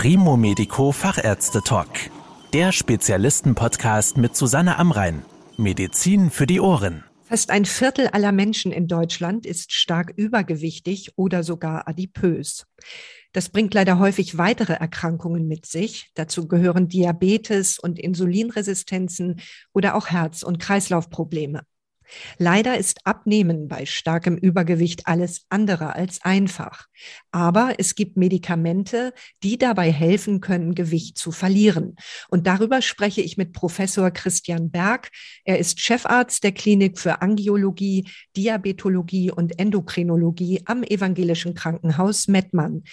Primo Medico Fachärzte Talk. Der Spezialisten-Podcast mit Susanne Amrein. Medizin für die Ohren. Fast ein Viertel aller Menschen in Deutschland ist stark übergewichtig oder sogar adipös. Das bringt leider häufig weitere Erkrankungen mit sich. Dazu gehören Diabetes und Insulinresistenzen oder auch Herz- und Kreislaufprobleme. Leider ist Abnehmen bei starkem Übergewicht alles andere als einfach. Aber es gibt Medikamente, die dabei helfen können, Gewicht zu verlieren. Und darüber spreche ich mit Professor Christian Berg. Er ist Chefarzt der Klinik für Angiologie, Diabetologie und Endokrinologie am Evangelischen Krankenhaus Mettmann.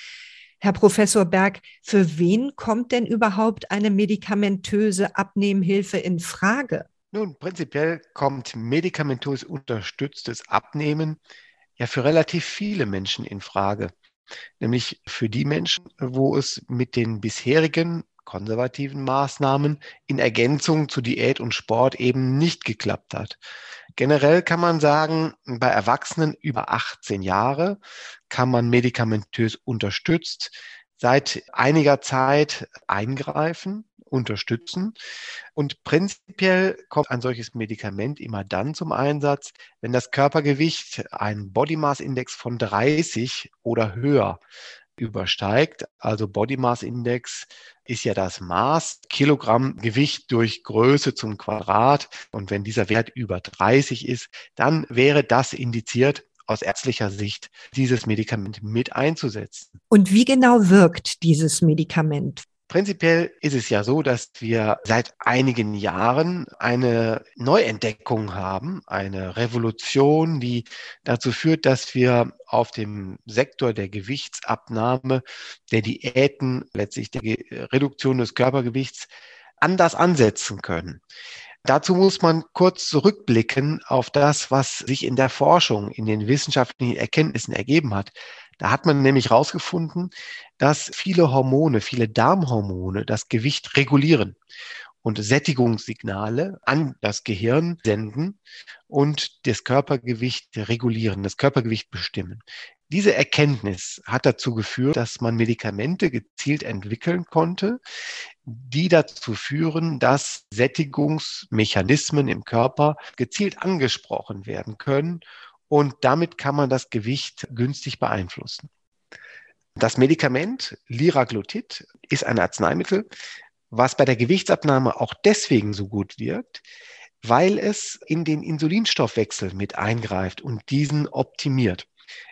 Herr Professor Berg, für wen kommt denn überhaupt eine medikamentöse Abnehmhilfe in Frage? Nun, prinzipiell kommt medikamentös unterstütztes Abnehmen ja für relativ viele Menschen in Frage. Nämlich für die Menschen, wo es mit den bisherigen konservativen Maßnahmen in Ergänzung zu Diät und Sport eben nicht geklappt hat. Generell kann man sagen, bei Erwachsenen über 18 Jahre kann man medikamentös unterstützt seit einiger Zeit eingreifen unterstützen. Und prinzipiell kommt ein solches Medikament immer dann zum Einsatz, wenn das Körpergewicht einen Body Mass Index von 30 oder höher übersteigt. Also Body Mass Index ist ja das Maß Kilogramm Gewicht durch Größe zum Quadrat. Und wenn dieser Wert über 30 ist, dann wäre das indiziert, aus ärztlicher Sicht dieses Medikament mit einzusetzen. Und wie genau wirkt dieses Medikament? Prinzipiell ist es ja so, dass wir seit einigen Jahren eine Neuentdeckung haben, eine Revolution, die dazu führt, dass wir auf dem Sektor der Gewichtsabnahme, der Diäten, letztlich der Reduktion des Körpergewichts anders ansetzen können. Dazu muss man kurz zurückblicken auf das, was sich in der Forschung, in den wissenschaftlichen Erkenntnissen ergeben hat. Da hat man nämlich herausgefunden, dass viele Hormone, viele Darmhormone das Gewicht regulieren und Sättigungssignale an das Gehirn senden und das Körpergewicht regulieren, das Körpergewicht bestimmen. Diese Erkenntnis hat dazu geführt, dass man Medikamente gezielt entwickeln konnte, die dazu führen, dass Sättigungsmechanismen im Körper gezielt angesprochen werden können und damit kann man das Gewicht günstig beeinflussen. Das Medikament Liraglutid ist ein Arzneimittel, was bei der Gewichtsabnahme auch deswegen so gut wirkt, weil es in den Insulinstoffwechsel mit eingreift und diesen optimiert.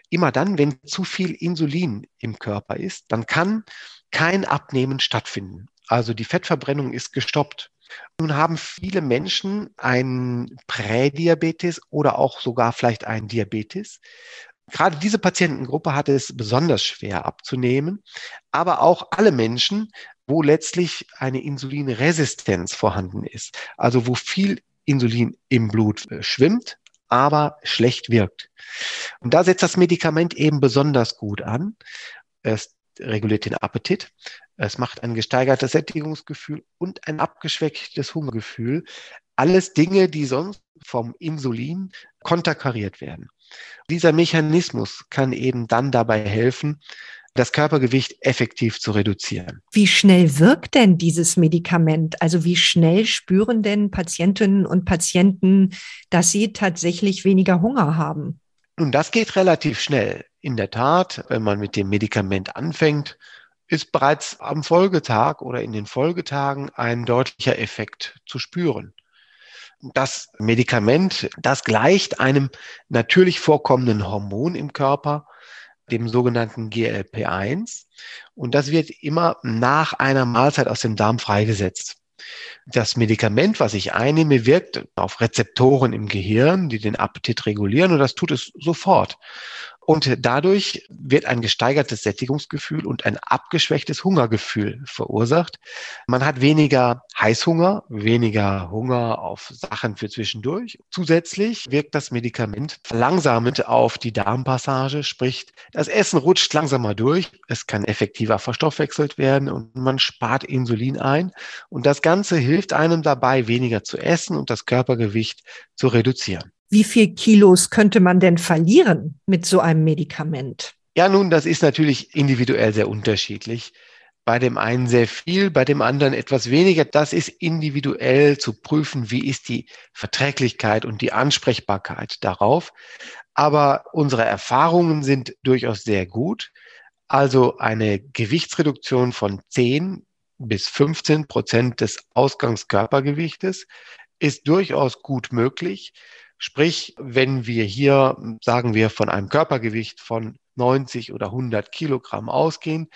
Immer dann, wenn zu viel Insulin im Körper ist, dann kann kein Abnehmen stattfinden. Also die Fettverbrennung ist gestoppt. Nun haben viele Menschen einen Prädiabetes oder auch sogar vielleicht einen Diabetes. Gerade diese Patientengruppe hat es besonders schwer abzunehmen, aber auch alle Menschen, wo letztlich eine Insulinresistenz vorhanden ist, also wo viel Insulin im Blut äh, schwimmt, aber schlecht wirkt. Und da setzt das Medikament eben besonders gut an. Es reguliert den Appetit, es macht ein gesteigertes Sättigungsgefühl und ein abgeschwächtes Hungergefühl. Alles Dinge, die sonst vom Insulin konterkariert werden. Dieser Mechanismus kann eben dann dabei helfen, das Körpergewicht effektiv zu reduzieren. Wie schnell wirkt denn dieses Medikament? Also wie schnell spüren denn Patientinnen und Patienten, dass sie tatsächlich weniger Hunger haben? Nun, das geht relativ schnell. In der Tat, wenn man mit dem Medikament anfängt, ist bereits am Folgetag oder in den Folgetagen ein deutlicher Effekt zu spüren. Das Medikament, das gleicht einem natürlich vorkommenden Hormon im Körper, dem sogenannten GLP1. Und das wird immer nach einer Mahlzeit aus dem Darm freigesetzt. Das Medikament, was ich einnehme, wirkt auf Rezeptoren im Gehirn, die den Appetit regulieren und das tut es sofort. Und dadurch wird ein gesteigertes Sättigungsgefühl und ein abgeschwächtes Hungergefühl verursacht. Man hat weniger Heißhunger, weniger Hunger auf Sachen für zwischendurch. Zusätzlich wirkt das Medikament verlangsamend auf die Darmpassage, sprich das Essen rutscht langsamer durch, es kann effektiver verstoffwechselt werden und man spart Insulin ein. Und das Ganze hilft einem dabei, weniger zu essen und das Körpergewicht zu reduzieren. Wie viel Kilos könnte man denn verlieren mit so einem Medikament? Ja, nun, das ist natürlich individuell sehr unterschiedlich. bei dem einen sehr viel, bei dem anderen etwas weniger. Das ist individuell zu prüfen, wie ist die Verträglichkeit und die Ansprechbarkeit darauf. Aber unsere Erfahrungen sind durchaus sehr gut. Also eine Gewichtsreduktion von 10 bis 15 Prozent des Ausgangskörpergewichtes ist durchaus gut möglich. Sprich, wenn wir hier, sagen wir, von einem Körpergewicht von 90 oder 100 Kilogramm ausgehen,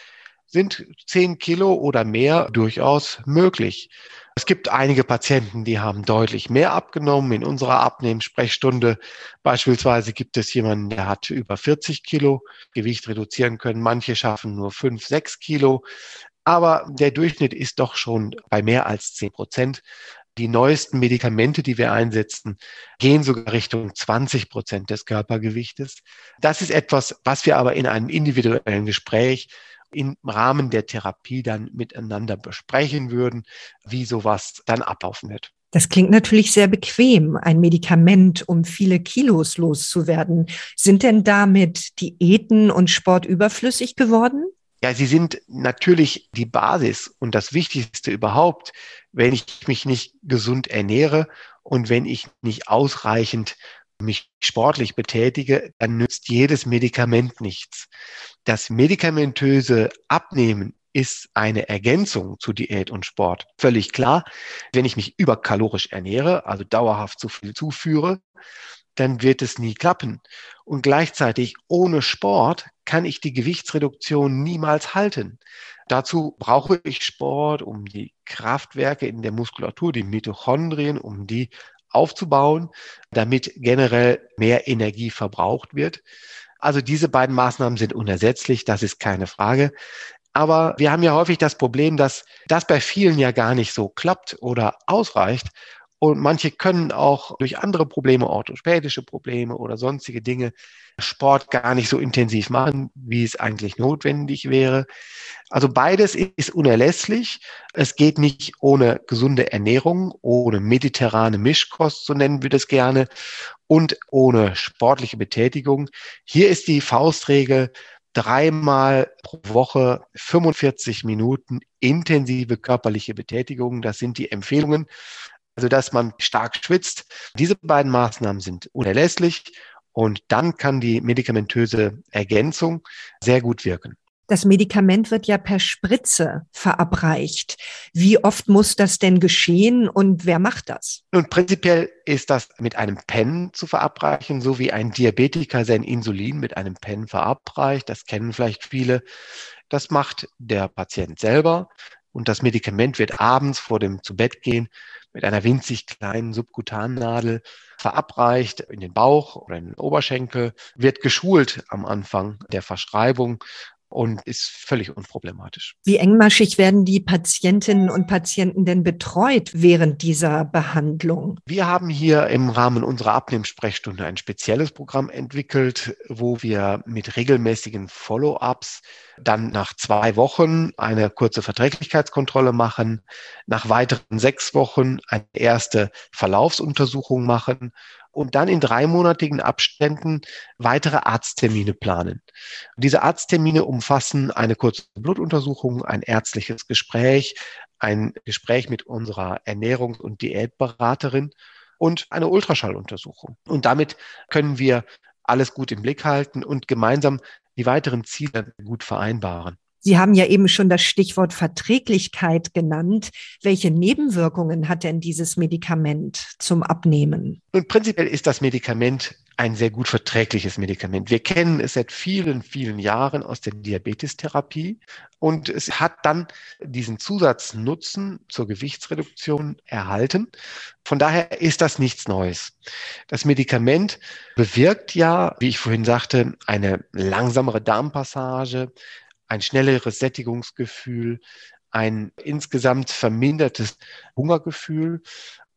sind 10 Kilo oder mehr durchaus möglich. Es gibt einige Patienten, die haben deutlich mehr abgenommen. In unserer Abnehmensprechstunde beispielsweise gibt es jemanden, der hat über 40 Kilo Gewicht reduzieren können. Manche schaffen nur 5, 6 Kilo. Aber der Durchschnitt ist doch schon bei mehr als 10 Prozent. Die neuesten Medikamente, die wir einsetzen, gehen sogar Richtung 20 Prozent des Körpergewichtes. Das ist etwas, was wir aber in einem individuellen Gespräch im Rahmen der Therapie dann miteinander besprechen würden, wie sowas dann ablaufen wird. Das klingt natürlich sehr bequem, ein Medikament, um viele Kilos loszuwerden. Sind denn damit Diäten und Sport überflüssig geworden? Ja, sie sind natürlich die Basis und das Wichtigste überhaupt, wenn ich mich nicht gesund ernähre und wenn ich nicht ausreichend mich sportlich betätige, dann nützt jedes Medikament nichts. Das medikamentöse Abnehmen ist eine Ergänzung zu Diät und Sport. Völlig klar. Wenn ich mich überkalorisch ernähre, also dauerhaft zu viel zuführe, dann wird es nie klappen. Und gleichzeitig ohne Sport kann ich die Gewichtsreduktion niemals halten. Dazu brauche ich Sport, um die Kraftwerke in der Muskulatur, die Mitochondrien, um die aufzubauen, damit generell mehr Energie verbraucht wird. Also diese beiden Maßnahmen sind unersetzlich, das ist keine Frage. Aber wir haben ja häufig das Problem, dass das bei vielen ja gar nicht so klappt oder ausreicht. Und manche können auch durch andere Probleme, orthopädische Probleme oder sonstige Dinge, Sport gar nicht so intensiv machen, wie es eigentlich notwendig wäre. Also beides ist unerlässlich. Es geht nicht ohne gesunde Ernährung, ohne mediterrane Mischkost, so nennen wir das gerne, und ohne sportliche Betätigung. Hier ist die Faustregel, dreimal pro Woche 45 Minuten intensive körperliche Betätigung. Das sind die Empfehlungen also dass man stark schwitzt. Diese beiden Maßnahmen sind unerlässlich und dann kann die medikamentöse Ergänzung sehr gut wirken. Das Medikament wird ja per Spritze verabreicht. Wie oft muss das denn geschehen und wer macht das? Nun, prinzipiell ist das mit einem Pen zu verabreichen, so wie ein Diabetiker sein Insulin mit einem Pen verabreicht. Das kennen vielleicht viele. Das macht der Patient selber und das Medikament wird abends vor dem Zubettgehen mit einer winzig kleinen Subkutannadel verabreicht in den Bauch oder in den Oberschenkel, wird geschult am Anfang der Verschreibung und ist völlig unproblematisch. Wie engmaschig werden die Patientinnen und Patienten denn betreut während dieser Behandlung? Wir haben hier im Rahmen unserer Abnehmsprechstunde ein spezielles Programm entwickelt, wo wir mit regelmäßigen Follow-ups dann nach zwei Wochen eine kurze Verträglichkeitskontrolle machen, nach weiteren sechs Wochen eine erste Verlaufsuntersuchung machen und dann in dreimonatigen Abständen weitere Arzttermine planen. Diese Arzttermine umfassen eine kurze Blutuntersuchung, ein ärztliches Gespräch, ein Gespräch mit unserer Ernährungs- und Diätberaterin und eine Ultraschalluntersuchung. Und damit können wir alles gut im Blick halten und gemeinsam die weiteren Ziele gut vereinbaren. Sie haben ja eben schon das Stichwort Verträglichkeit genannt. Welche Nebenwirkungen hat denn dieses Medikament zum Abnehmen? Nun, prinzipiell ist das Medikament ein sehr gut verträgliches Medikament. Wir kennen es seit vielen, vielen Jahren aus der Diabetestherapie und es hat dann diesen Zusatznutzen zur Gewichtsreduktion erhalten. Von daher ist das nichts Neues. Das Medikament bewirkt ja, wie ich vorhin sagte, eine langsamere Darmpassage, ein schnelleres Sättigungsgefühl, ein insgesamt vermindertes Hungergefühl.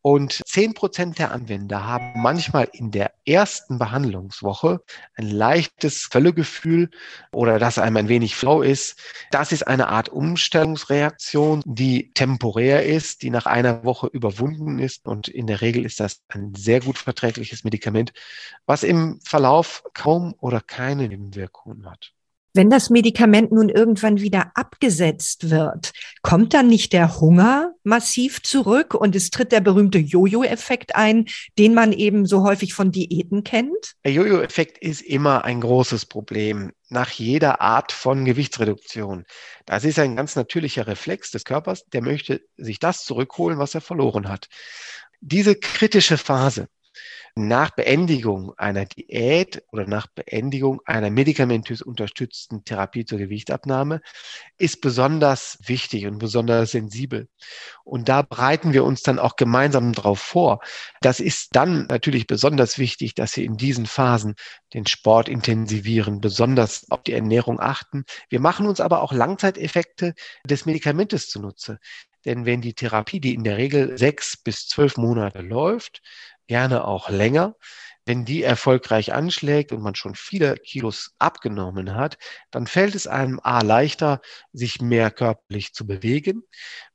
Und zehn Prozent der Anwender haben manchmal in der ersten Behandlungswoche ein leichtes Völlegefühl oder dass einem ein wenig flau ist. Das ist eine Art Umstellungsreaktion, die temporär ist, die nach einer Woche überwunden ist. Und in der Regel ist das ein sehr gut verträgliches Medikament, was im Verlauf kaum oder keine Nebenwirkungen hat. Wenn das Medikament nun irgendwann wieder abgesetzt wird, kommt dann nicht der Hunger massiv zurück und es tritt der berühmte Jojo-Effekt ein, den man eben so häufig von Diäten kennt? Der Jojo-Effekt ist immer ein großes Problem nach jeder Art von Gewichtsreduktion. Das ist ein ganz natürlicher Reflex des Körpers, der möchte sich das zurückholen, was er verloren hat. Diese kritische Phase, nach Beendigung einer Diät oder nach Beendigung einer medikamentös unterstützten Therapie zur Gewichtabnahme ist besonders wichtig und besonders sensibel. Und da bereiten wir uns dann auch gemeinsam darauf vor. Das ist dann natürlich besonders wichtig, dass Sie in diesen Phasen den Sport intensivieren, besonders auf die Ernährung achten. Wir machen uns aber auch Langzeiteffekte des Medikamentes zunutze. Denn wenn die Therapie, die in der Regel sechs bis zwölf Monate läuft, gerne auch länger. Wenn die erfolgreich anschlägt und man schon viele Kilos abgenommen hat, dann fällt es einem A leichter, sich mehr körperlich zu bewegen.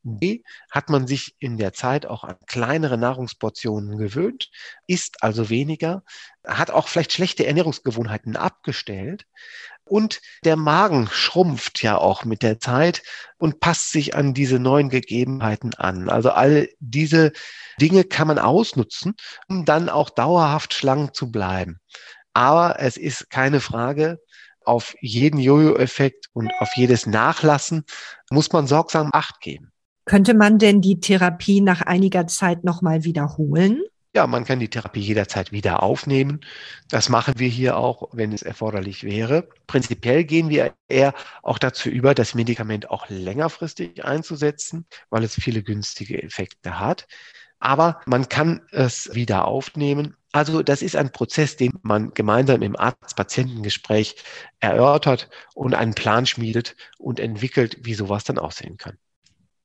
B hat man sich in der Zeit auch an kleinere Nahrungsportionen gewöhnt, isst also weniger, hat auch vielleicht schlechte Ernährungsgewohnheiten abgestellt. Und der Magen schrumpft ja auch mit der Zeit und passt sich an diese neuen Gegebenheiten an. Also all diese Dinge kann man ausnutzen, um dann auch dauerhaft schlank zu bleiben. Aber es ist keine Frage, auf jeden Jojo-Effekt und auf jedes Nachlassen muss man sorgsam Acht geben. Könnte man denn die Therapie nach einiger Zeit nochmal wiederholen? Ja, man kann die Therapie jederzeit wieder aufnehmen. Das machen wir hier auch, wenn es erforderlich wäre. Prinzipiell gehen wir eher auch dazu über, das Medikament auch längerfristig einzusetzen, weil es viele günstige Effekte hat. Aber man kann es wieder aufnehmen. Also das ist ein Prozess, den man gemeinsam im Arzt-Patientengespräch erörtert und einen Plan schmiedet und entwickelt, wie sowas dann aussehen kann.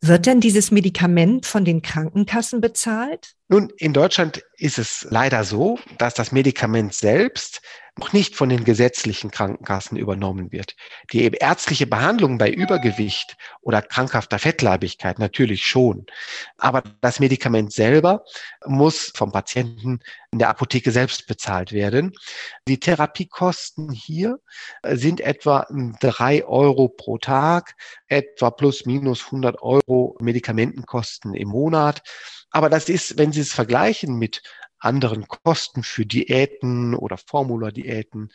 Wird denn dieses Medikament von den Krankenkassen bezahlt? Nun, in Deutschland ist es leider so, dass das Medikament selbst noch nicht von den gesetzlichen Krankenkassen übernommen wird. Die ärztliche Behandlung bei Übergewicht oder krankhafter Fettleibigkeit natürlich schon. Aber das Medikament selber muss vom Patienten in der Apotheke selbst bezahlt werden. Die Therapiekosten hier sind etwa drei Euro pro Tag, etwa plus minus 100 Euro Medikamentenkosten im Monat. Aber das ist, wenn Sie es vergleichen mit anderen Kosten für Diäten oder Formula-Diäten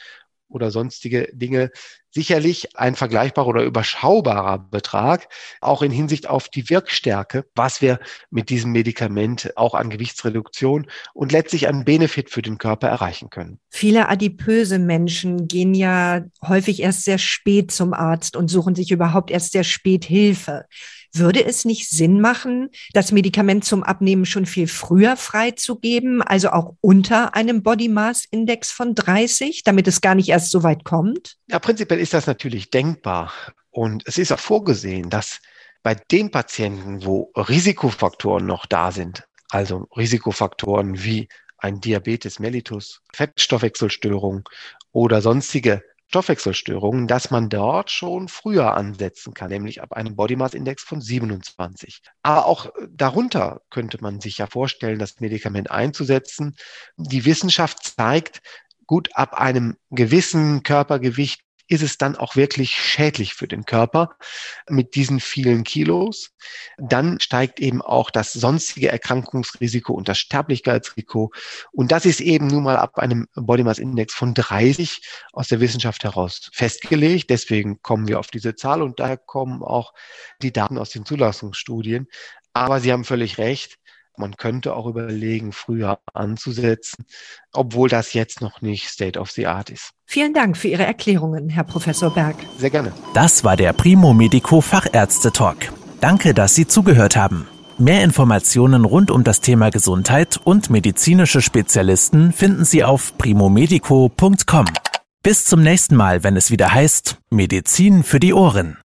oder sonstige Dinge sicherlich ein vergleichbarer oder überschaubarer Betrag, auch in Hinsicht auf die Wirkstärke, was wir mit diesem Medikament auch an Gewichtsreduktion und letztlich an Benefit für den Körper erreichen können. Viele adipöse Menschen gehen ja häufig erst sehr spät zum Arzt und suchen sich überhaupt erst sehr spät Hilfe. Würde es nicht Sinn machen, das Medikament zum Abnehmen schon viel früher freizugeben, also auch unter einem Body Mass Index von 30, damit es gar nicht erst so weit kommt? Ja, prinzipiell ist das natürlich denkbar. Und es ist auch vorgesehen, dass bei den Patienten, wo Risikofaktoren noch da sind, also Risikofaktoren wie ein Diabetes mellitus, Fettstoffwechselstörung oder sonstige Stoffwechselstörungen, dass man dort schon früher ansetzen kann, nämlich ab einem Body Mass Index von 27. Aber auch darunter könnte man sich ja vorstellen, das Medikament einzusetzen. Die Wissenschaft zeigt, gut ab einem gewissen Körpergewicht ist es dann auch wirklich schädlich für den Körper mit diesen vielen Kilos. Dann steigt eben auch das sonstige Erkrankungsrisiko und das Sterblichkeitsrisiko. Und das ist eben nun mal ab einem Body Mass Index von 30 aus der Wissenschaft heraus festgelegt. Deswegen kommen wir auf diese Zahl und daher kommen auch die Daten aus den Zulassungsstudien. Aber Sie haben völlig recht. Man könnte auch überlegen, früher anzusetzen, obwohl das jetzt noch nicht State of the Art ist. Vielen Dank für Ihre Erklärungen, Herr Professor Berg. Sehr gerne. Das war der Primo Medico Fachärzte Talk. Danke, dass Sie zugehört haben. Mehr Informationen rund um das Thema Gesundheit und medizinische Spezialisten finden Sie auf primomedico.com. Bis zum nächsten Mal, wenn es wieder heißt Medizin für die Ohren.